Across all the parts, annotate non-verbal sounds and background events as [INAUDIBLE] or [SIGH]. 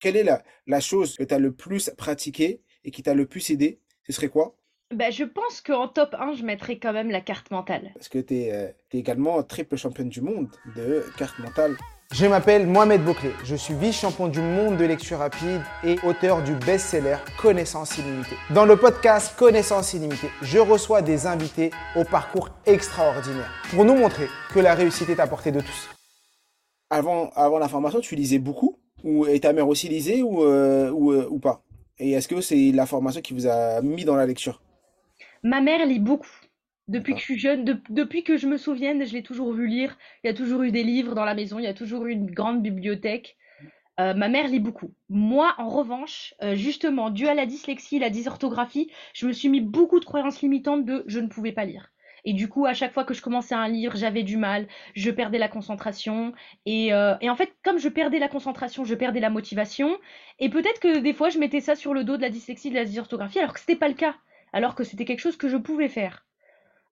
quelle est la, la chose que tu as le plus pratiquée et qui t'a le plus aidé Ce serait quoi? Bah, je pense qu'en top 1, je mettrais quand même la carte mentale. Parce que tu es, également triple championne du monde de carte mentale. Je m'appelle Mohamed Bouclé, je suis vice-champion du monde de lecture rapide et auteur du best-seller Connaissance illimitée. Dans le podcast Connaissance illimitée, je reçois des invités au parcours extraordinaire pour nous montrer que la réussite est à portée de tous. Avant, avant la formation, tu lisais beaucoup? Ou, Et ta mère aussi lisait ou, euh, ou, euh, ou pas? Et est-ce que c'est la formation qui vous a mis dans la lecture? Ma mère lit beaucoup. Depuis que je suis jeune, depuis que je me souvienne, je l'ai toujours vu lire. Il y a toujours eu des livres dans la maison, il y a toujours eu une grande bibliothèque. Euh, ma mère lit beaucoup. Moi, en revanche, euh, justement, dû à la dyslexie, la dysorthographie, je me suis mis beaucoup de croyances limitantes de je ne pouvais pas lire. Et du coup, à chaque fois que je commençais un livre, j'avais du mal, je perdais la concentration. Et, euh, et, en fait, comme je perdais la concentration, je perdais la motivation. Et peut-être que des fois, je mettais ça sur le dos de la dyslexie, de la dysorthographie, alors que c'était pas le cas. Alors que c'était quelque chose que je pouvais faire.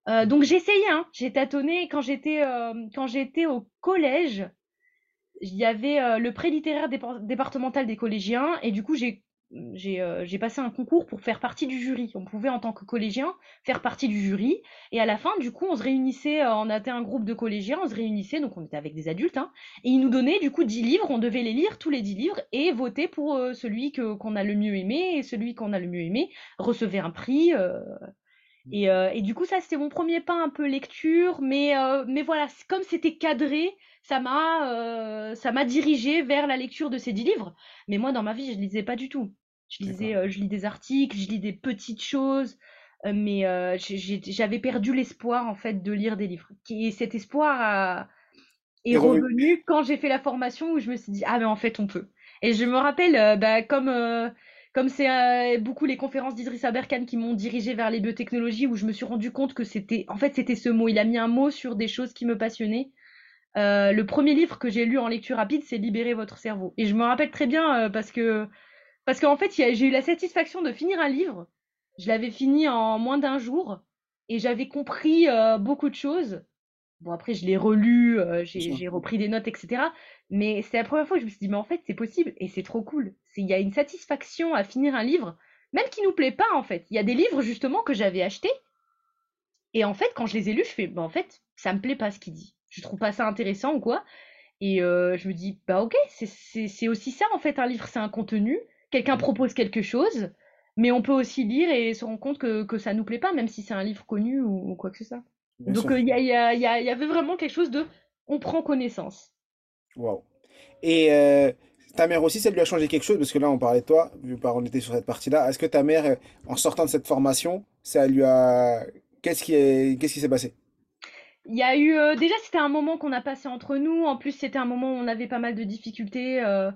Euh, donc essayé, hein, j'ai tâtonné quand j'étais euh, quand j'étais au collège. Il y avait le pré littéraire départemental des collégiens et du coup j'ai j'ai passé un concours pour faire partie du jury. On pouvait en tant que collégien faire partie du jury. Et à la fin du coup on se réunissait, on était un groupe de collégiens, on se réunissait. Donc on était avec des adultes hein, et ils nous donnaient du coup 10 livres, on devait les lire tous les 10 livres et voter pour celui que qu'on a le mieux aimé. Et celui qu'on a le mieux aimé recevait un prix et, euh, et, du coup, ça, c'était mon premier pas un peu lecture, mais, euh, mais voilà, comme c'était cadré, ça m'a euh, ça m'a dirigé vers la lecture de ces dix livres. Mais moi, dans ma vie, je lisais pas du tout. Je lisais, euh, je lis des articles, je lis des petites choses, euh, mais j'avais perdu l'espoir en fait de lire des livres. Et cet espoir a, est revenu quand j'ai fait la formation où je me suis dit ah mais en fait on peut. Et je me rappelle, bah, comme comme c'est euh, beaucoup les conférences d'Idriss Aberkan qui m'ont dirigé vers les biotechnologies, où je me suis rendu compte que c'était, en fait, c'était ce mot. Il a mis un mot sur des choses qui me passionnaient. Euh, le premier livre que j'ai lu en lecture rapide, c'est Libérer votre cerveau. Et je me rappelle très bien euh, parce que, parce qu'en fait, j'ai eu la satisfaction de finir un livre. Je l'avais fini en moins d'un jour et j'avais compris beaucoup de choses. Bon, après, je l'ai relu, j'ai repris des notes, etc. Mais c'est la première fois que je me suis dit, mais en fait, c'est possible et c'est trop cool. Il y a une satisfaction à finir un livre, même qui nous plaît pas, en fait. Il y a des livres, justement, que j'avais achetés. Et en fait, quand je les ai lus, je fais, bah, en fait, ça me plaît pas ce qu'il dit. Je trouve pas ça intéressant ou quoi. Et euh, je me dis, bah, ok, c'est aussi ça, en fait, un livre, c'est un contenu. Quelqu'un propose quelque chose, mais on peut aussi lire et se rendre compte que, que ça nous plaît pas, même si c'est un livre connu ou, quoi que ce soit. Donc, euh, il y, y, y, y avait vraiment quelque chose de, on prend connaissance. Wow. Et euh, ta mère aussi, ça lui a changé quelque chose? Parce que là, on parlait de toi, vu qu'on était sur cette partie-là. Est-ce que ta mère, euh, en sortant de cette formation, ça lui a. Qu'est-ce qui est... Qu'est-ce qui s'est passé? Il y a eu euh, déjà c'était un moment qu'on a passé entre nous. En plus c'était un moment où on avait pas mal de difficultés. Euh,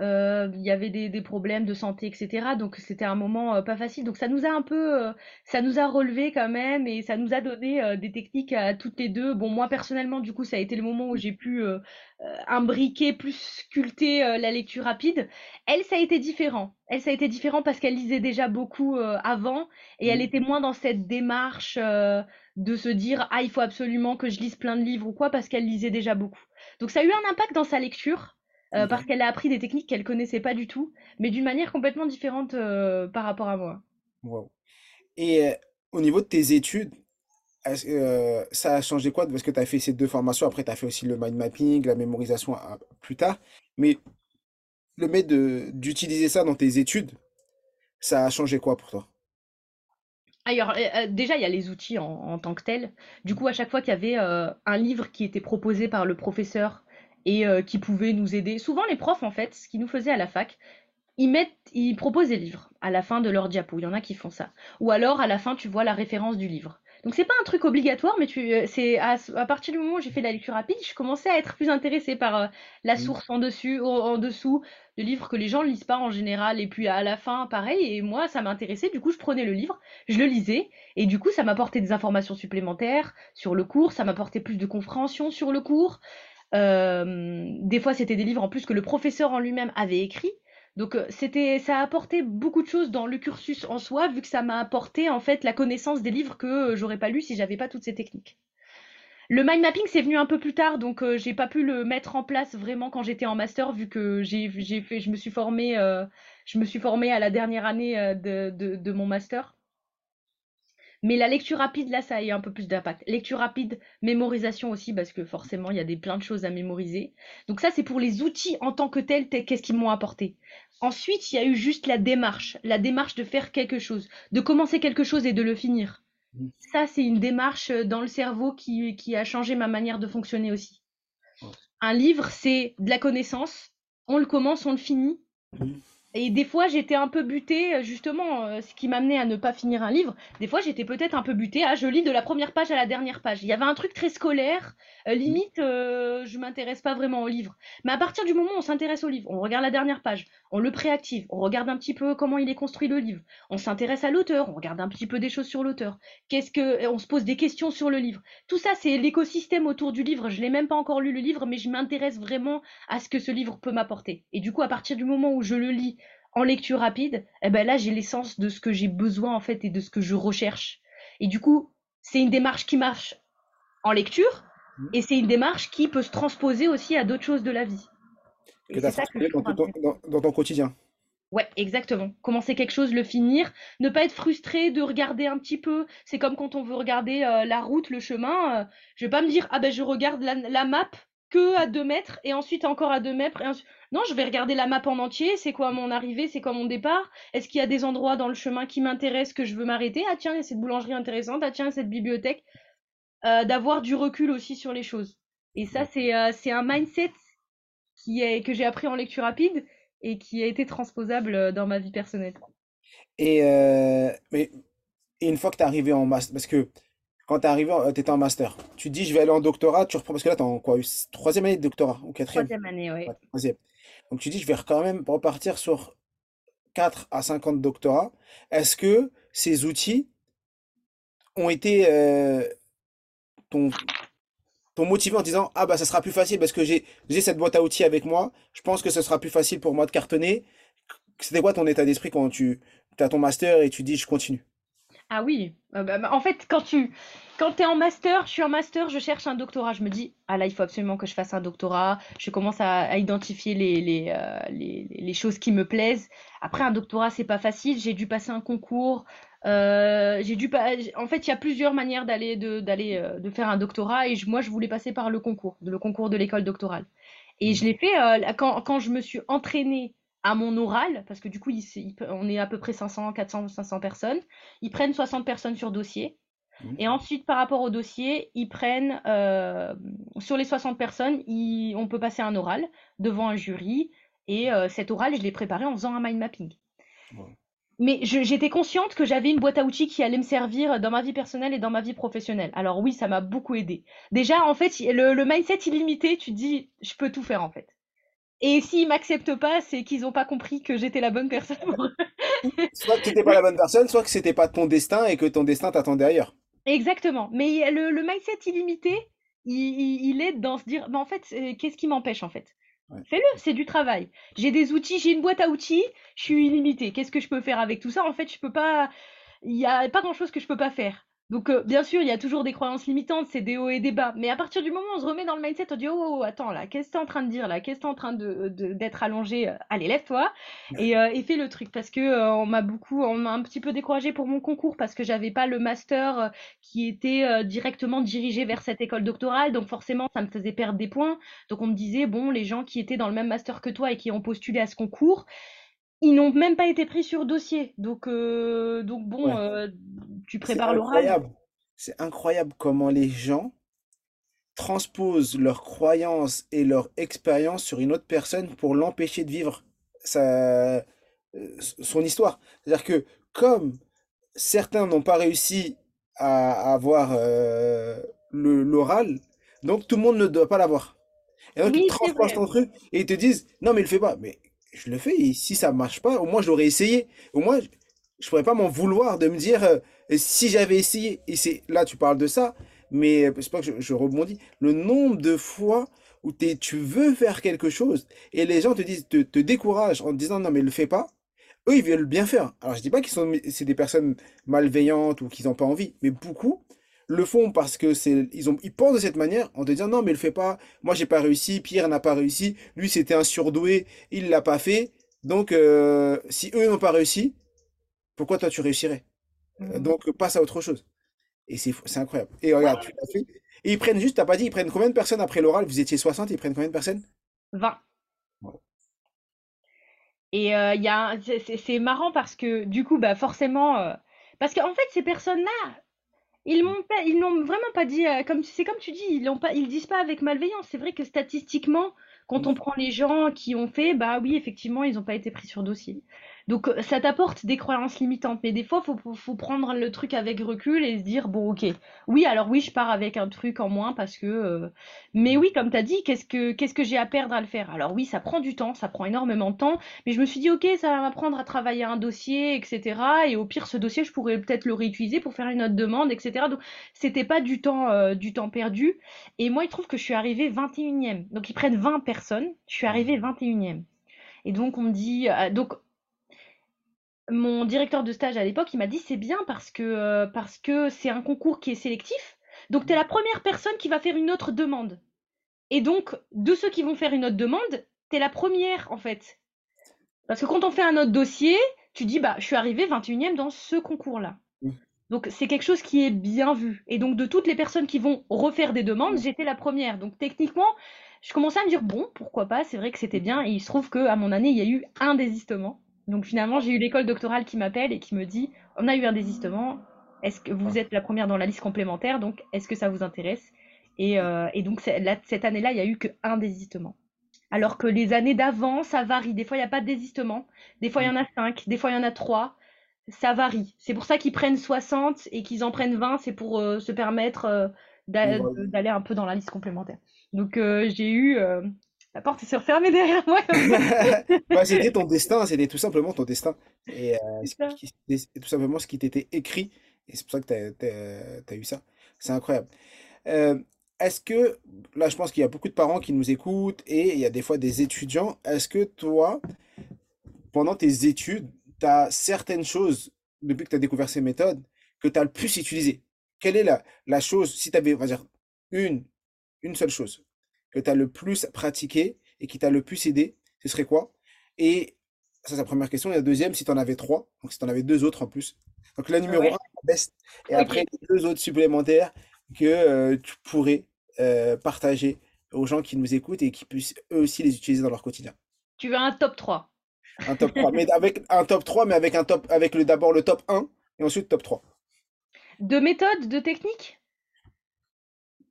il y avait des, des, problèmes de santé, etc. Donc c'était un moment euh, pas facile. Donc ça nous a un peu, euh, ça nous a relevé quand même et ça nous a donné des techniques à toutes les deux. Bon moi personnellement du coup ça a été le moment où j'ai pu imbriquer plus sculpter la lecture rapide. Elle ça a été différent. Elle ça a été différent parce qu'elle lisait déjà beaucoup avant et elle mmh. était moins dans cette démarche de se dire ah il faut absolument que je lise plein de livres ou quoi parce qu'elle lisait déjà beaucoup. Donc ça a eu un impact dans sa lecture. Euh, parce qu'elle a appris des techniques qu'elle connaissait pas du tout, mais d'une manière complètement différente euh, par rapport à moi. Wow. Et euh, au niveau de tes études, ça a changé quoi? Parce que tu as fait ces deux formations, après tu as fait aussi le mind mapping, la mémorisation plus tard, mais le fait d'utiliser ça dans tes études, ça a changé quoi pour toi? Alors, déjà, il y a les outils en, en, tant que tels. Du coup, à chaque fois qu'il y avait un livre qui était proposé par le professeur et euh, qui pouvaient nous aider. Souvent, les profs, en fait, ce qu'ils nous faisaient à la fac, ils mettent, ils proposent des livres à la fin de leur diapo. Il y en a qui font ça. Ou alors, à la fin, tu vois la référence du livre. Donc, c'est pas un truc obligatoire, mais tu, euh, c'est à, partir du moment où j'ai fait la lecture rapide, je commençais à être plus intéressée par euh, la mmh. source en dessus, en, dessous, de livres que les gens ne lisent pas en général. Et puis à la fin, pareil. Et moi, ça m'intéressait. Du coup, je prenais le livre, je le lisais, et du coup, ça m'apportait des informations supplémentaires sur le cours, ça m'apportait plus de compréhension sur le cours. Euh, des fois, c'était des livres en plus que le professeur en lui-même avait écrit. Donc euh, c'était, ça a apporté beaucoup de choses dans le cursus en soi, vu que ça m'a apporté en fait la connaissance des livres que euh, j'aurais pas lu si j'avais pas toutes ces techniques. Le mind mapping, c'est venu un peu plus tard, donc j'ai pas pu le mettre en place vraiment quand j'étais en master, vu que j'ai fait, je me suis formée, je me suis formée à la dernière année de mon master. Mais la lecture rapide, là, ça a eu un peu plus d'impact. Lecture rapide, mémorisation aussi, parce que forcément, il y a des, plein de choses à mémoriser. Donc ça, c'est pour les outils en tant que tels, qu'est-ce qu'ils m'ont apporté. Ensuite, il y a eu juste la démarche, la démarche de faire quelque chose, de commencer quelque chose et de le finir. Mhm. Ça, c'est une démarche euh, dans le cerveau qui, qui a changé ma manière de fonctionner aussi. Un livre, c'est de la connaissance. On le commence, on le finit. Et des fois, j'étais un peu butée, euh, justement, euh, ce qui m'amenait à ne pas finir un livre. Des fois, j'étais peut-être un peu butée à je lis de la première page à la dernière page. Il y avait un truc très scolaire, euh, limite, euh, je m'intéresse pas vraiment au livre. Mais à partir du moment où on s'intéresse au livre, on regarde la dernière page, on le préactive, on regarde un petit peu comment il est construit le livre, on s'intéresse à l'auteur, on regarde un petit peu des choses sur l'auteur. Qu'est-ce que, on se pose des questions sur le livre. Tout ça, c'est l'écosystème autour du livre. Je l'ai même pas encore lu le livre, mais je m'intéresse vraiment à ce que ce livre peut m'apporter. Et du coup, à partir du moment où je le lis en lecture rapide, eh ben là, j'ai l'essence de ce que j'ai besoin en fait et de ce que je recherche. Et du coup, c'est une démarche qui marche en lecture Mhm. et c'est une démarche qui peut se transposer aussi à d'autres choses de la vie. Et c'est ça que je dans, ton- dans ton quotidien. Ouais, exactement. Commencer quelque chose, le finir, ne pas être frustré de regarder un petit peu. C'est comme quand on veut regarder euh, la route, le chemin. euh, je vais pas me dire, ah ben je regarde la, la map que à deux mètres et ensuite encore à deux mètres. Et ensuite... Non, je vais regarder la map en entier. C'est quoi mon arrivée, c'est quoi mon départ. Est-ce qu'il y a des endroits dans le chemin qui m'intéressent, que je veux m'arrêter? Ah tiens, il y a cette boulangerie intéressante. Ah tiens, cette bibliothèque. Euh, D'avoir du recul aussi sur les choses. Et ça, c'est euh, c'est un mindset qui est, que j'ai appris en lecture rapide et qui a été transposable euh, dans ma vie personnelle. Et, euh, mais, et une fois que tu es arrivé en master, parce que quand tu es arrivé, tu étais en master, tu te dis je vais aller en doctorat, tu reprends, parce que là tu es en quoi, troisième année de doctorat ou quatrième? Troisième année. Ouais, troisième. Donc tu dis je vais quand même repartir sur 4 à 50 doctorats. Est-ce que ces outils ont été euh, ton, ton motivé en disant ah bah ça sera plus facile parce que j'ai j'ai cette boîte à outils avec moi, je pense que ce sera plus facile pour moi de cartonner? C'était quoi ton état d'esprit quand tu as ton master et tu dis je continue? Ah oui, euh, bah, bah, en fait, quand tu quand t'es en master, je suis en master, je cherche un doctorat, je me dis, ah là, il faut absolument que je fasse un doctorat. Je commence à, à identifier les, les, euh, les, les choses qui me plaisent. Après, un doctorat, c'est pas facile. J'ai dû passer un concours. euh, j'ai dû pas... En fait, il y a plusieurs manières d'aller de, d'aller euh, de faire un doctorat et je- moi, je voulais passer par le concours, le concours de l'école doctorale. Et je l'ai fait euh, quand, quand je me suis entraînée à mon oral, parce que du coup, il il on est à peu près 500, 400, 500 personnes. Ils prennent 60 personnes sur dossier. Et ensuite, par rapport au dossier, ils prennent, euh, sur les 60 personnes, ils- on peut passer un oral devant un jury. Et euh, cet oral, je l'ai préparé en faisant un mind mapping. Mais j'étais consciente que j'avais une boîte à outils qui allait me servir dans ma vie personnelle et dans ma vie professionnelle. Alors oui, ça m'a beaucoup aidé. Déjà, en fait, le, le mindset illimité, tu te dis, je peux tout faire en fait. Et s'ils m'acceptent pas, c'est qu'ils n'ont pas compris que j'étais la bonne personne pour eux. [LAUGHS] Soit que tu n'étais pas la bonne personne, soit que c'était pas ton destin et que ton destin t'attendait ailleurs. Exactement. Mais le, le mindset illimité, il, il, il est dans se dire, en fait, qu'est-ce qui m'empêche en fait? Ouais. Fais-le, c'est du travail. J'ai des outils, j'ai une boîte à outils, je suis illimitée. Qu'est-ce que je peux faire avec tout ça? En fait, je peux pas, il y a pas grand-chose que je peux pas faire. Donc, euh, bien sûr, il y a toujours des croyances limitantes, c'est des hauts et des bas. Mais à partir du moment où on se remet dans le mindset, on dit, oh, oh, oh, attends, là, qu'est-ce que t'es en train de dire là? Qu'est-ce que t'es en train de, d'être allongé? Euh, Allez, lève-toi et, euh, et fais le truc. Parce que euh, on m'a beaucoup, on m'a un petit peu découragée pour mon concours parce que j'avais pas le master qui était directement dirigé vers cette école doctorale. Donc forcément, ça me faisait perdre des points. Donc on me disait, bon, les gens qui étaient dans le même master que toi et qui ont postulé à ce concours, ils n'ont même pas été pris sur dossier. Donc, euh, donc bon, Ouais. euh, tu prépares l'oral. incroyable. C'est incroyable comment les gens transposent leurs croyances et leur expérience sur une autre personne pour l'empêcher de vivre sa, euh, son histoire. C'est-à-dire que comme certains n'ont pas réussi à avoir euh, l'oral, donc tout le monde ne doit pas l'avoir. Et donc ils Oui, c'est transposent ton truc et ils te disent, non mais le fais pas. Mais je le fais et si ça marche pas, au moins je l'aurais essayé. Au moins je, je pourrais pas m'en vouloir de me dire euh, si j'avais essayé. Et c'est là tu parles de ça, mais euh, c'est pas que je, rebondis. Le nombre de fois où tu veux faire quelque chose et les gens te disent, te, te découragent en te disant non mais le fais pas. Eux ils veulent bien faire. Alors je dis pas qu'ils sont, c'est des personnes malveillantes ou qu'ils n'ont pas envie, mais beaucoup le font parce que c'est, ils ont, ils pensent de cette manière en te disant non, mais le fais pas. Moi, j'ai pas réussi. Pierre n'a pas réussi. Lui, c'était un surdoué. Il l'a pas fait. Donc, euh, si eux n'ont pas réussi, pourquoi toi tu réussirais? Mmh. donc, passe à autre chose. Et c'est, incroyable. Et regarde, tu l'as fait. Et ils prennent juste, t'as pas dit, ils prennent combien de personnes après l'oral? Vous étiez 60, ils prennent combien de personnes? 20. Wow. Et euh, il c'est marrant parce que du coup, bah forcément, euh, parce qu'en fait, ces personnes-là, ils m'ont pas, ils n'ont vraiment pas dit, euh, comme c'est comme tu dis, ils l'ont pas, ils disent pas avec malveillance. C'est vrai que statistiquement, quand on prend les gens qui ont fait, bah oui, effectivement, ils n'ont pas été pris sur dossier. Donc euh, ça t'apporte des croyances limitantes, mais des fois, faut, faut, prendre le truc avec recul et se dire, bon, ok, oui, alors oui, je pars avec un truc en moins parce que, euh, mais oui, comme t'as dit, qu'est-ce que qu'est-ce que j'ai à perdre à le faire? Alors oui, ça prend du temps, ça prend énormément de temps. Mais je me suis dit, ok, ça va m'apprendre à travailler un dossier, etc. Et au pire, ce dossier, je pourrais peut-être le réutiliser pour faire une autre demande, etc. Donc, c'était pas du temps, euh, du temps perdu. Et moi, il trouve que je suis arrivée 21e. Donc, ils prennent 20 personnes. Je suis arrivée 21e. Et donc, on me dit, euh, donc, mon directeur de stage à l'époque, il m'a dit, c'est bien parce que, euh, parce que c'est un concours qui est sélectif. Donc, tu es la première personne qui va faire une autre demande. Et donc, de ceux qui vont faire une autre demande, tu es la première, en fait. Parce que quand on fait un autre dossier, tu dis, bah, je suis arrivée 21e dans ce concours-là. Donc, c'est quelque chose qui est bien vu. Et donc, de toutes les personnes qui vont refaire des demandes, j'étais la première. Donc, techniquement, je commençais à me dire, bon, pourquoi pas, c'est vrai que c'était bien. Et il se trouve qu'à mon année, il y a eu un désistement. Donc, finalement, j'ai eu l'école doctorale qui m'appelle et qui me dit, on a eu un désistement. Est-ce que vous êtes la première dans la liste complémentaire? Donc, est-ce que ça vous intéresse? Et, euh, et donc, là, cette année-là, il y a eu qu'un désistement. Alors que les années d'avant, ça varie. Des fois, il n'y a pas de désistement. Des fois, il y en a 5. Des fois, il y en a 3. Ça varie. C'est pour ça qu'ils prennent 60 et qu'ils en prennent 20. C'est pour euh, se permettre euh, d'aller un peu dans la liste complémentaire. Donc, j'ai eu... La porte s'est refermée derrière moi. [LAUGHS] Bah, c'était ton destin, c'était tout simplement ton destin. Et euh, qui- tout simplement ce qui t'était écrit. Et c'est pour ça que tu as, eu ça. C'est incroyable. Euh, est-ce que, là, je pense qu'il y a beaucoup de parents qui nous écoutent et il y a des fois des étudiants. Est-ce que toi, pendant tes études, tu as certaines choses, depuis que tu as découvert ces méthodes, que tu as le plus utilisées? Quelle est la, la chose, si tu avais, on va dire, une, une seule chose? Que tu as le plus pratiqué et qui t'a le plus aidé, ce serait quoi? Et ça, c'est la première question. Et la deuxième, si tu en avais trois, donc si tu en avais deux autres en plus. Donc la numéro Ouais. un, la best, et après deux autres supplémentaires que euh, tu pourrais euh, partager aux gens qui nous écoutent et qui puissent eux aussi les utiliser dans leur quotidien. Tu veux un top 3. Un top 3, mais avec un top 3, mais avec un top, avec le d'abord le top 1 et ensuite top 3. De méthode, de technique?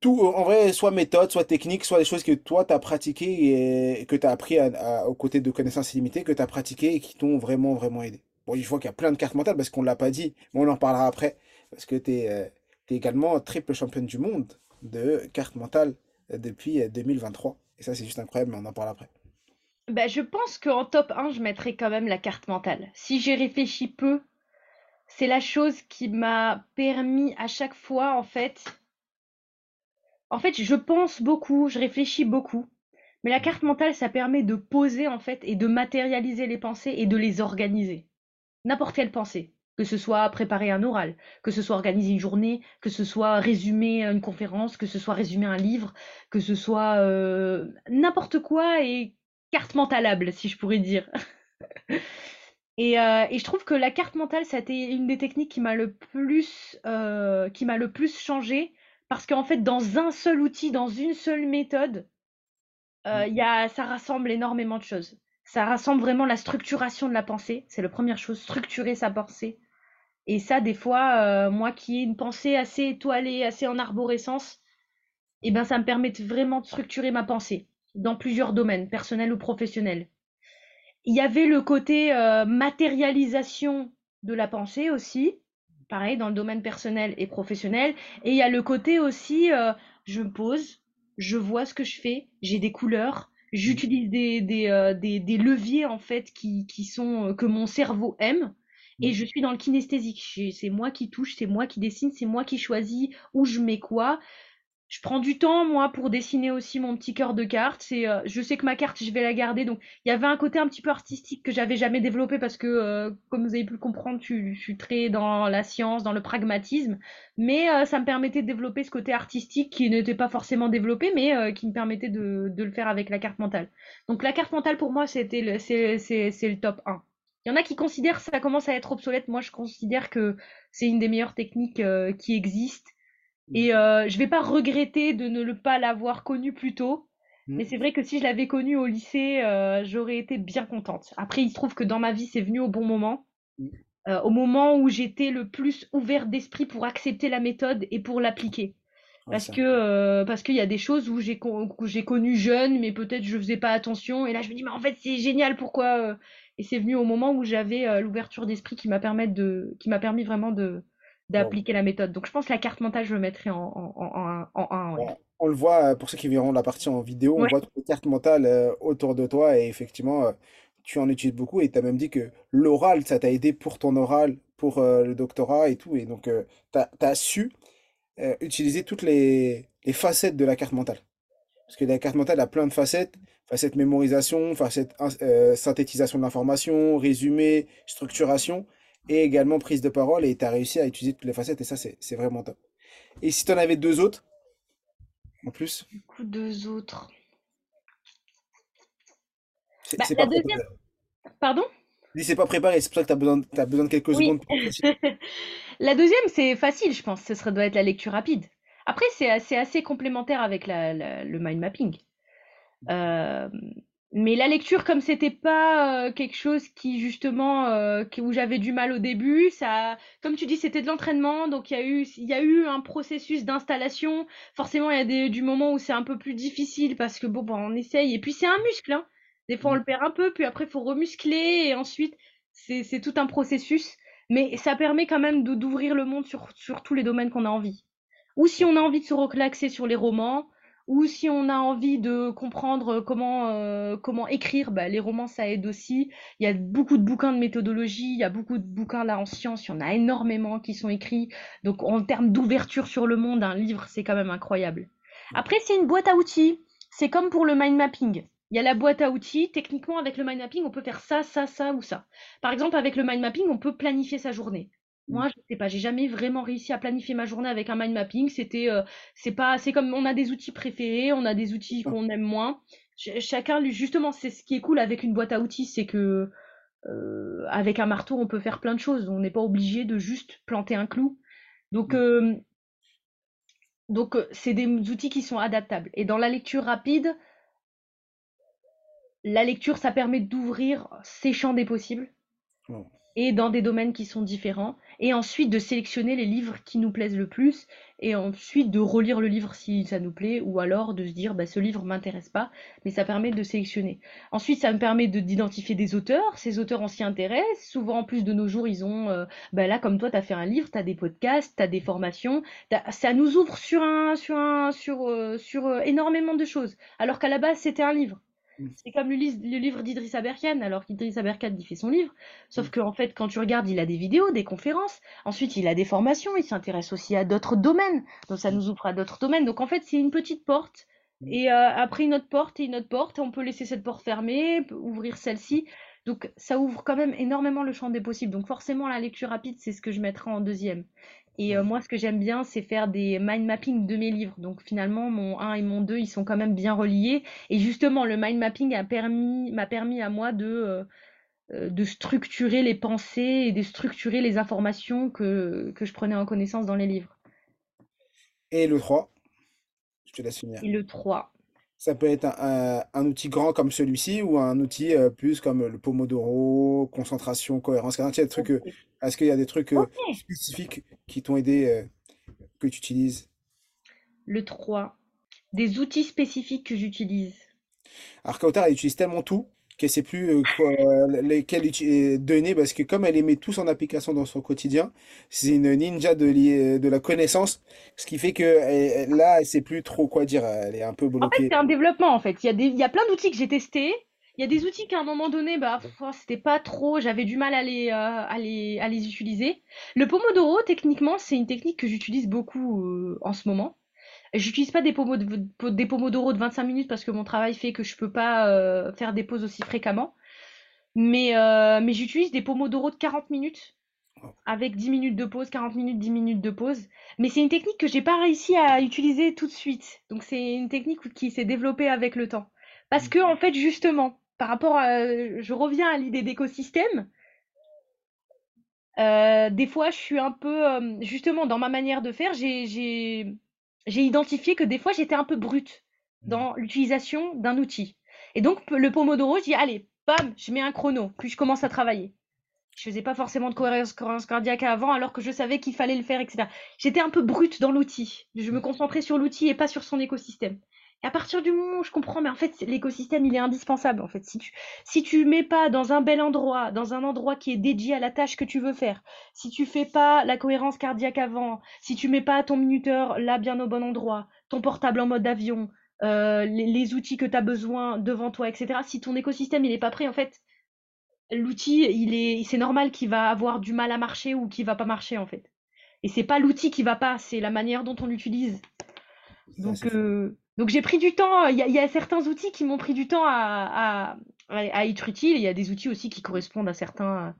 Tout, en vrai, soit méthode, soit technique, soit des choses que toi, tu as pratiquées et que tu as appris aux côtés de connaissances illimitées, que tu as pratiquées et qui t'ont vraiment, vraiment aidé. Bon, je vois qu'il y a plein de cartes mentales parce qu'on ne l'a pas dit, mais on en parlera après. Parce que tu es, également triple championne du monde de cartes mentales euh, depuis euh, 2023. Et ça, c'est juste incroyable, mais on en parle après. Ben, je pense qu'en top 1, je mettrais quand même la carte mentale. Si j'ai réfléchi peu, c'est la chose qui m'a permis à chaque fois, en fait. En fait, je pense beaucoup, je réfléchis beaucoup. Mais la carte mentale, ça permet de poser, en fait, et de matérialiser les pensées et de les organiser. N'importe quelle pensée. Que ce soit préparer un oral, que ce soit organiser une journée, que ce soit résumer une conférence, que ce soit résumer un livre, que ce soit euh, n'importe quoi et carte mentalable, si je pourrais dire. [LAUGHS] Et, euh, et je trouve que la carte mentale, ça a été une des techniques qui m'a le plus, euh, qui m'a le plus changé, parce qu'en fait, dans un seul outil, dans une seule méthode, euh, y a, ça rassemble énormément de choses. Ça rassemble vraiment la structuration de la pensée, c'est la première chose, structurer sa pensée. Et ça, des fois, euh, moi qui ai une pensée assez étoilée, assez en arborescence, eh ben, ça me permet de vraiment de structurer ma pensée dans plusieurs domaines, personnels ou professionnels. Il y avait le côté euh, matérialisation de la pensée aussi, pareil, dans le domaine personnel et professionnel. Et il y a le côté aussi, euh, je me pose, je vois ce que je fais, j'ai des couleurs, j'utilise des, des, euh, des, leviers en fait qui, qui sont, euh, que mon cerveau aime. Et je suis dans le kinesthésique. C'est moi qui touche, c'est moi qui dessine, c'est moi qui choisis où je mets quoi. Je prends du temps, moi, pour dessiner aussi mon petit cœur de carte. C'est, euh, je sais que ma carte, je vais la garder. Donc, il y avait un côté un petit peu artistique que j'avais jamais développé parce que, euh, comme vous avez pu le comprendre, je, je suis très dans la science, dans le pragmatisme. Mais euh, ça me permettait de développer ce côté artistique qui n'était pas forcément développé, mais qui me permettait de, de le faire avec la carte mentale. Donc, la carte mentale, pour moi, c'était le, c'est, c'est, c'est le top 1. Il y en a qui considèrent que ça commence à être obsolète. Moi, je considère que c'est une des meilleures techniques qui existent et Mm. euh, je vais pas regretter de ne le pas l'avoir connu plus tôt. Mais Mm. c'est vrai que si je l'avais connu au lycée, euh, j'aurais été bien contente. Après, il se trouve que dans ma vie, c'est venu au bon moment. Mm. Euh, au moment où j'étais le plus ouverte d'esprit pour accepter la méthode et pour l'appliquer. Parce que euh, parce qu'il y a des choses où j'ai con- que j'ai connu jeune, mais peut-être je faisais pas attention. Et là, je me dis, mais en fait, c'est génial, pourquoi Et c'est venu au moment où j'avais l'ouverture d'esprit qui m'a permis de, qui m'a permis vraiment de. D'appliquer la méthode. Donc, je pense que la carte mentale, je le mettrais en, en, en, un, en un, ouais. On, on le voit, euh, pour ceux qui verront la partie en vidéo, on Ouais. voit toutes les cartes mentales euh, autour de toi et effectivement, euh, tu en utilises beaucoup et tu as même dit que l'oral, ça t'a aidé pour ton oral, pour euh, le doctorat et tout. Et donc, tu as, su utiliser toutes les, les facettes de la carte mentale. Parce que la carte mentale a plein de facettes, facettes mémorisation, euh, synthétisation de l'information, résumé, structuration et également prise de parole et tu as réussi à utiliser toutes les facettes et ça, c'est c'est vraiment top. Et si tu en avais deux autres, en plus, Du coup, deux autres. Bah, c'est la pas deuxième, préparé. pardon? C'est pas préparé, c'est pour ça que tu as besoin, t'as besoin de quelques Oui. secondes pour. [LAUGHS] La deuxième, c'est facile, je pense. Ce serait, doit être la lecture rapide. Après, c'est assez, assez complémentaire avec la, la- le mind mapping. Euh, mais la lecture, comme c'était pas euh, quelque chose qui justement euh, qui- où j'avais du mal au début, ça, comme tu dis, c'était de l'entraînement, donc il y a eu il y a eu un processus d'installation. Forcément, il y a des, du moment où c'est un peu plus difficile parce que bon, ben, on essaye et puis c'est un muscle, hein. Des fois on Mm. le perd un peu, puis après il faut remuscler et ensuite c'est tout un processus. Mais ça permet quand même d'ouvrir le monde sur sur tous les domaines qu'on a envie. Ou si on a envie de se relaxer sur les romans, ou si on a envie de comprendre comment, euh, comment écrire, bah, les romans, ça aide aussi. Il y a beaucoup de bouquins de méthodologie, il y a beaucoup de bouquins là en sciences, il y en a énormément qui sont écrits. Donc en termes d'ouverture sur le monde, un livre, c'est quand même incroyable. Après, c'est une boîte à outils. C'est comme pour le mind mapping. Il y a la boîte à outils. Techniquement, avec le mind mapping, on peut faire ça, ça, ça ou ça. Par exemple, avec le mind mapping, on peut planifier sa journée. Moi, je sais pas, j'ai jamais vraiment réussi à planifier ma journée avec un mind mapping. C'était, euh, c'est pas, c'est comme on a des outils préférés, on a des outils qu'on aime moins. Ch- chacun, justement, c'est ce qui est cool avec une boîte à outils, c'est que euh, avec un marteau, on peut faire plein de choses. On n'est pas obligé de juste planter un clou. Donc, Mm. euh, donc, c'est des outils qui sont adaptables. Et dans la lecture rapide, la lecture, ça permet d'ouvrir ses champs des possibles. Et dans des domaines qui sont différents, et ensuite de sélectionner les livres qui nous plaisent le plus, et ensuite de relire le livre si ça nous plaît, ou alors de se dire bah, ce livre m'intéresse pas, mais ça permet de sélectionner. Ensuite, ça me permet de d'identifier des auteurs, ces auteurs on s'y intéresse, souvent en plus de nos jours ils ont, euh, bah là comme toi tu as fait un livre, tu as des podcasts, tu as des formations, ça nous ouvre sur un, sur un, sur, euh, sur euh, énormément de choses, alors qu'à la base c'était un livre. Mm. C'est comme le, livre d'Idriss Aberkan, alors qu'Idriss Aberkan il fait son livre, Sauf Mm. qu'en fait, quand tu regardes, il a des vidéos, des conférences. Ensuite, il a des formations. Il s'intéresse aussi à d'autres domaines. Donc, ça nous ouvre à d'autres domaines. Donc, en fait, c'est une petite porte. Mm. Et euh, après, une autre porte et une autre porte. On peut laisser cette porte fermée, ouvrir celle-ci. Donc, ça ouvre quand même énormément le champ des possibles. Donc, forcément, la lecture rapide, c'est ce que je mettrai en deuxième. Et euh, moi, ce que j'aime bien, c'est faire des mind mapping de mes livres. Donc, finalement, mon 1 et mon 2, ils sont quand même bien reliés. Et justement, le mind mapping a permis, m'a permis à moi de, euh, euh, de structurer les pensées et de structurer les informations que, que je prenais en connaissance dans les livres. Et le 3, je te laisse finir. Et le 3. Ça peut être un, un- un outil grand comme celui-ci ou un outil euh, plus comme le Pomodoro, concentration, cohérence cardiaque. Il y a des trucs, euh, Ok. est-ce qu'il y a des trucs euh, spécifiques qui t'ont aidé, euh, que tu utilises? Le 3. Des outils spécifiques que j'utilise. Alors Kautar, elle utilise tellement tout qu'elle sait plus euh, quoi, lesquels uti- euh, donner parce que comme elle les met tous en application dans son quotidien, c'est une ninja de, la connaissance, ce qui fait que elle- là, elle sait plus trop quoi dire, elle est un peu En fait, bloquée. c'est un développement, en fait. Il y a des, il y a plein d'outils que j'ai testés. Il y a des outils qu'à un moment donné, bah, oh, c'était pas trop, j'avais du mal à les, euh, à les, à les utiliser. Le Pomodoro, techniquement, c'est une technique que j'utilise beaucoup euh, en ce moment. J'utilise pas des pomos de, des pomodoro de 25 minutes parce que mon travail fait que je peux pas euh, faire des pauses aussi fréquemment. Mais, euh, mais j'utilise des pomodoro de 40 minutes avec 10 minutes de pause, 40 minutes, 10 minutes de pause. Mais c'est une technique que j'ai pas réussi à utiliser tout de suite. Donc c'est une technique qui s'est développée avec le temps. Parce que en fait justement, par rapport à, je reviens à l'idée d'écosystème. Euh, des fois, je suis un peu, justement, dans ma manière de faire, j'ai identifié que des fois, j'étais un peu brute dans l'utilisation d'un outil. Et donc, le Pomodoro, je dis, allez, bam, je mets un chrono, puis je commence à travailler. Je faisais pas forcément de cohérence, cardiaque avant, alors que je savais qu'il fallait le faire, etc. J'étais un peu brute dans l'outil. Je me concentrais sur l'outil et pas sur son écosystème. Et à partir du moment où je comprends, mais en fait, l'écosystème, il est indispensable. En fait, si tu, si tu mets pas dans un bel endroit, dans un endroit qui est dédié à la tâche que tu veux faire, si tu fais pas la cohérence cardiaque avant, si tu mets pas ton minuteur là bien au bon endroit, ton portable en mode avion, euh, les, outils que tu as besoin devant toi, etc. Si ton écosystème il est pas prêt, en fait, l'outil, il est, c'est normal qu'il va avoir du mal à marcher ou qu'il va pas marcher en fait. Et c'est pas l'outil qui va pas, c'est la manière dont on l'utilise. Donc, euh, donc j'ai pris du temps. Il y, a certains outils qui m'ont pris du temps à, être utiles. Il y a des outils aussi qui correspondent à certains,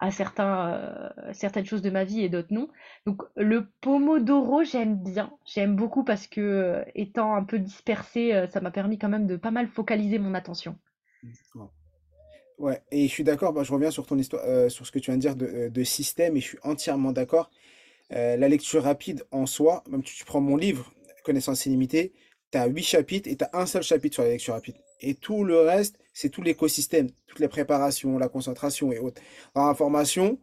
à euh, certaines choses de ma vie et d'autres non. Donc le Pomodoro, j'aime bien, j'aime beaucoup parce que euh, étant un peu dispersé, ça m'a permis quand même de pas mal focaliser mon attention. Ouais, et je suis d'accord, bah, je reviens sur ton histoire, euh, sur ce que tu viens de dire de, euh, système, et je suis entièrement d'accord. Euh, la lecture rapide en soi, même tu, tu prends mon livre, Connaissance illimitée, tu as huit chapitres et tu as un seul chapitre sur la lecture rapide. Et tout le reste, c'est tout l'écosystème, toutes les préparations, la concentration et autres. En information,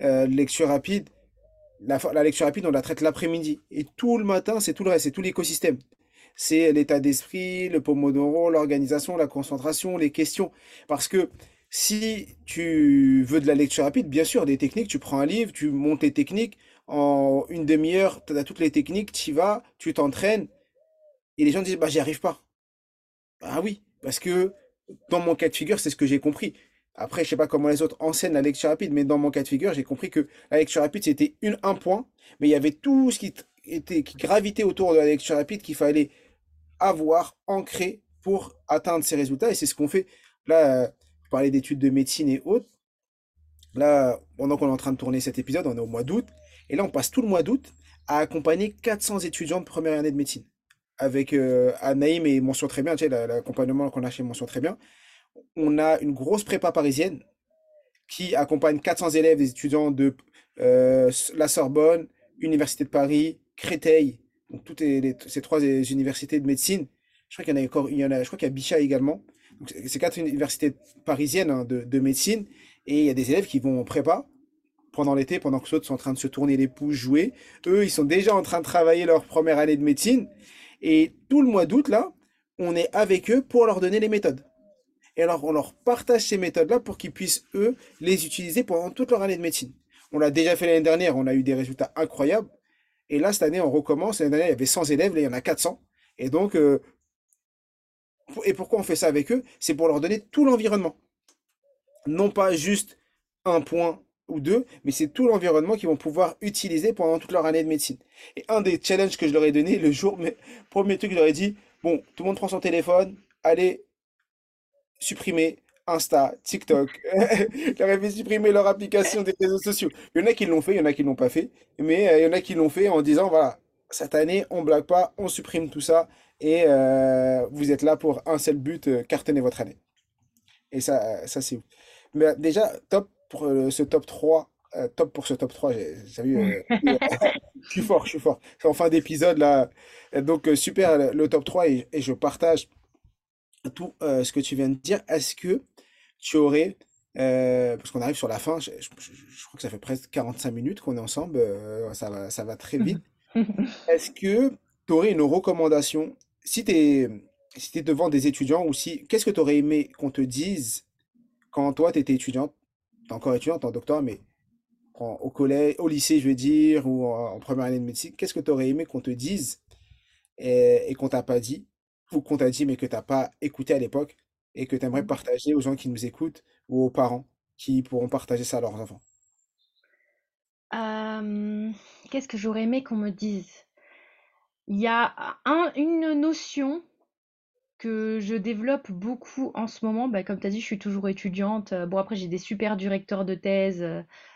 lecture rapide, la, la lecture rapide, on la traite l'après-midi. Et tout le matin, c'est tout le reste, c'est tout l'écosystème c'est l'état d'esprit, le pomodoro, l'organisation, la concentration, les questions. Parce que si tu veux de la lecture rapide, bien sûr, des techniques, tu prends un livre, tu montes les techniques, en une demi-heure, tu as toutes les techniques, tu y vas, tu t'entraînes, et les gens disent, bah, j'y arrive pas. Ah oui, parce que dans mon cas de figure, c'est ce que j'ai compris. Après, je sais pas comment les autres enseignent la lecture rapide, mais dans mon cas de figure, j'ai compris que la lecture rapide, c'était un point, mais il y avait tout ce qui était, qui gravitait autour de la lecture rapide qu'il fallait avoir ancré pour atteindre ces résultats, et c'est ce qu'on fait. Là, parler d'études de médecine et autres. Là, pendant qu'on est en train de tourner cet épisode, on est au mois d'août. Et là, on passe tout le mois d'août à accompagner 400 étudiants de première année de médecine. Avec euh, Anaïm et Mention Très Bien, tu sais, l'accompagnement qu'on a chez Mention Très Bien. On a une grosse prépa parisienne qui accompagne 400 élèves, des étudiants de euh, la Sorbonne, Université de Paris, Créteil, donc toutes ces trois universités de médecine. Je crois qu'il y en a encore, il y en a, je crois qu'il y a Bichat également c'est quatre universités parisiennes hein, de, médecine, et il y a des élèves qui vont en prépa pendant l'été, pendant que ceux autres sont en train de se tourner les pouces, jouer. Eux, ils sont déjà en train de travailler leur première année de médecine, et tout le mois d'août, là, on est avec eux pour leur donner les méthodes. Et alors, on leur partage ces méthodes-là pour qu'ils puissent, eux, les utiliser pendant toute leur année de médecine. On l'a déjà fait l'année dernière, on a eu des résultats incroyables. Et là, cette année, on recommence. L'année dernière, il y avait 100 élèves, là, il y en a 400. Et donc, euh, et pourquoi on fait ça avec eux? C'est pour leur donner tout l'environnement. Non pas juste un point ou deux, mais c'est tout l'environnement qu'ils vont pouvoir utiliser pendant toute leur année de médecine. Et un des challenges que je leur ai donné, le jour, mais, premier truc, je leur ai dit, bon, tout le monde prend son téléphone, allez supprimer Insta, TikTok. je [LAUGHS] leur ai fait supprimer leur application des réseaux sociaux. Il y en a qui l'ont fait, il y en a qui ne l'ont pas fait, mais euh, il y en a qui l'ont fait en disant, voilà, cette année, on blague pas, on supprime tout ça et euh, vous êtes là pour un seul but, euh, cartonner votre année. Et ça, ça c'est Mais déjà, top pour euh, ce top 3. top pour ce top 3, j'ai vu. [LAUGHS] je suis fort, je suis fort. C'est en fin d'épisode là. Donc super le top 3 et, je partage tout ce que tu viens de dire. Est-ce que tu aurais, parce qu'on arrive sur la fin, je, crois que ça fait presque 45 minutes qu'on est ensemble, ça va, ça va très vite. [LAUGHS] Est-ce que tu aurais une recommandation si tu es, si devant des étudiants ou si, qu'est-ce que tu aurais aimé qu'on te dise quand toi, tu étais étudiante, encore étudiante en doctorat, mais au collège, au lycée, je veux dire, ou en, première année de médecine, qu'est-ce que tu aurais aimé qu'on te dise et, et qu'on t'a pas dit, ou qu'on t'a dit mais que tu n'as pas écouté à l'époque et que tu aimerais mmh. partager aux gens qui nous écoutent ou aux parents qui pourront partager ça à leurs enfants? Qu'est-ce que j'aurais aimé qu'on me dise? Il y a un, une notion que je développe beaucoup en ce moment. Bah, comme tu as dit, je suis toujours étudiante. Bon, après, j'ai des super directeurs de thèse.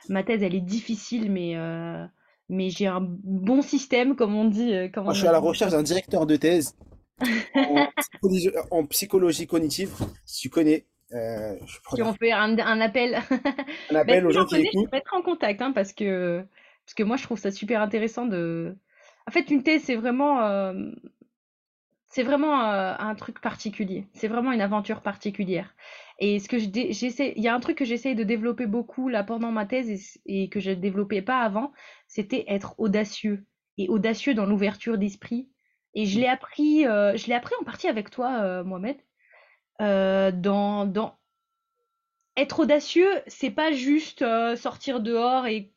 Ma thèse, elle est difficile, mais, euh, mais j'ai un bon système, comme on dit. euh, Comme Moi, on je suis a à la recherche d'un directeur de thèse en [LAUGHS] psychologie, en psychologie cognitive. Si tu connais, euh, je Si on fait un, un appel. [LAUGHS] Un appel aux si gens qui connais, je écoutent. mettrai en contact, hein, parce que, parce que moi, je trouve ça super intéressant de... En fait, une thèse, c'est vraiment, euh, c'est vraiment euh, un truc particulier. C'est vraiment une aventure particulière. Et ce que j'essaie, il y a un truc que j'essaye de développer beaucoup là pendant ma thèse et, que je ne développais pas avant, c'était être audacieux. Et audacieux dans l'ouverture d'esprit. Et je l'ai appris, euh, je l'ai appris en partie avec toi, euh, Mohamed. Dans, dans être audacieux, c'est pas juste sortir dehors et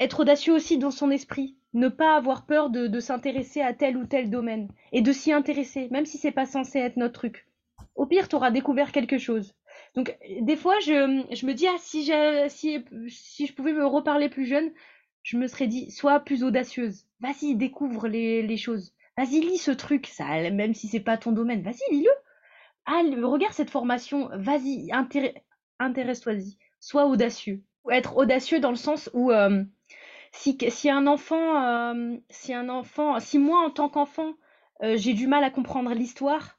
être audacieux aussi dans son esprit. Ne pas avoir peur de, s'intéresser à tel ou tel domaine et de s'y intéresser, même si c'est pas censé être notre truc. Au pire, tu auras découvert quelque chose. Donc, des fois, je, me dis, ah, si, je pouvais me reparler plus jeune, je me serais dit, sois plus audacieuse. Vas-y, découvre les, choses. Vas-y, lis ce truc, ça, même si c'est pas ton domaine. Vas-y, lis-le. Ah, regarde cette formation, vas-y, intéresse-toi-y, sois audacieux. Être audacieux dans le sens où euh, si, si un enfant, euh, si un enfant, si moi en tant qu'enfant, euh, j'ai du mal à comprendre l'histoire,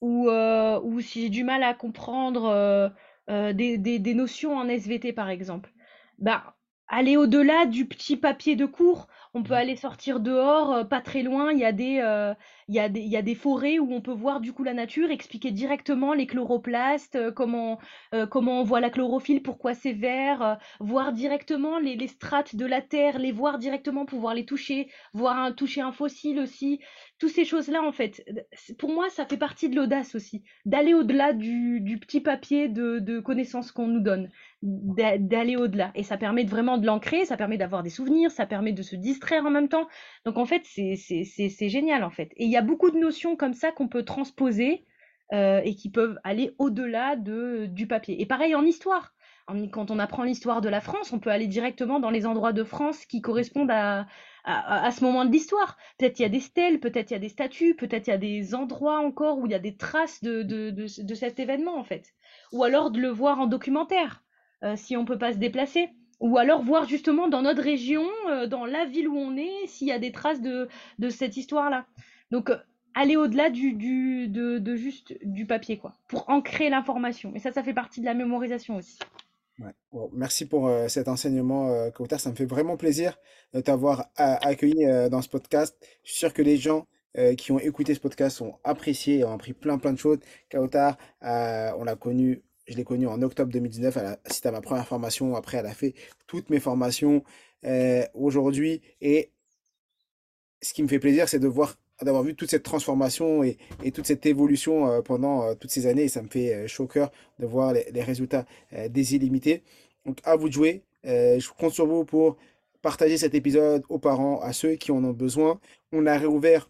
ou, euh, ou si j'ai du mal à comprendre des, des, des notions en SVT par exemple, bah, aller au-delà du petit papier de cours, on peut aller sortir dehors, euh, pas très loin, il y a des, euh, il y a des, il y a des forêts où on peut voir du coup la nature, expliquer directement les chloroplastes, euh, comment, euh, comment on voit la chlorophylle, pourquoi c'est vert, euh, voir directement les, les strates de la terre, les voir directement, pouvoir les toucher, voir un, toucher un fossile aussi. Toutes ces choses-là, en fait, pour moi, ça fait partie de l'audace aussi, d'aller au-delà du, du petit papier de, de connaissances qu'on nous donne, d'aller au-delà. Et ça permet vraiment de l'ancrer, ça permet d'avoir des souvenirs, ça permet de se distraire en même temps. Donc, en fait, c'est génial, en fait. Et il y a beaucoup de notions comme ça qu'on peut transposer euh, et qui peuvent aller au-delà de, du papier. Et pareil en histoire. Quand on apprend l'histoire de la France, on peut aller directement dans les endroits de France qui correspondent à, à, ce moment de l'histoire. Peut-être il y a des stèles, peut-être il y a des statues, peut-être il y a des endroits encore où il y a des traces de, de, de, de cet événement en fait. Ou alors de le voir en documentaire, si on peut pas se déplacer. Ou alors voir justement dans notre région, euh, dans la ville où on est, s'il y a des traces de, cette histoire-là. Donc euh, aller au-delà du, de, juste du papier, quoi, pour ancrer l'information. Et ça, ça fait partie de la mémorisation aussi. Merci pour euh, cet enseignement, euh, Kautar. Ça me fait vraiment plaisir de t'avoir accueilli euh, dans ce podcast. Je suis sûr que les gens euh, qui ont écouté ce podcast ont apprécié et ont appris plein plein de choses. Kautar, euh, on l'a connu, je l'ai connu en octobre 2019. Elle a, c'était ma première formation. Après, elle a fait toutes mes formations euh, aujourd'hui. Et ce qui me fait plaisir, c'est de voir, d'avoir vu toute cette transformation et, toute cette évolution euh, pendant euh, toutes ces années. Ça me fait chaud au cœur de voir les, résultats des illimités. Donc, à vous de jouer. Je compte sur vous pour partager cet épisode aux parents, à ceux qui en ont besoin. On a réouvert,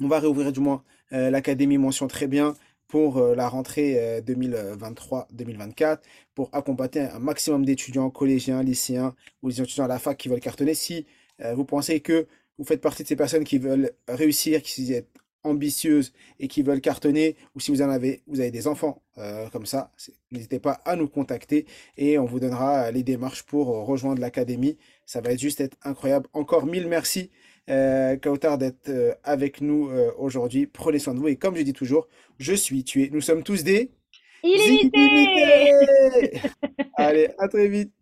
on va réouvrir du moins l'Académie Mention Très Bien pour euh, la rentrée euh, 2023-2024 pour accompagner un maximum d'étudiants, collégiens, lycéens ou des étudiants à la fac qui veulent cartonner. Si euh, vous pensez que vous faites partie de ces personnes qui veulent réussir, qui sont ambitieuses et qui veulent cartonner, ou si vous en avez, vous avez des enfants euh, comme ça, n'hésitez pas à nous contacter et on vous donnera les démarches pour euh, rejoindre l'académie. Ça va juste être incroyable. Encore mille merci, euh, Kautar, d'être euh, avec nous euh, aujourd'hui. Prenez soin de vous et comme je dis toujours, je suis tué. Nous sommes tous des Illimité illimités. [LAUGHS] Allez, à très vite.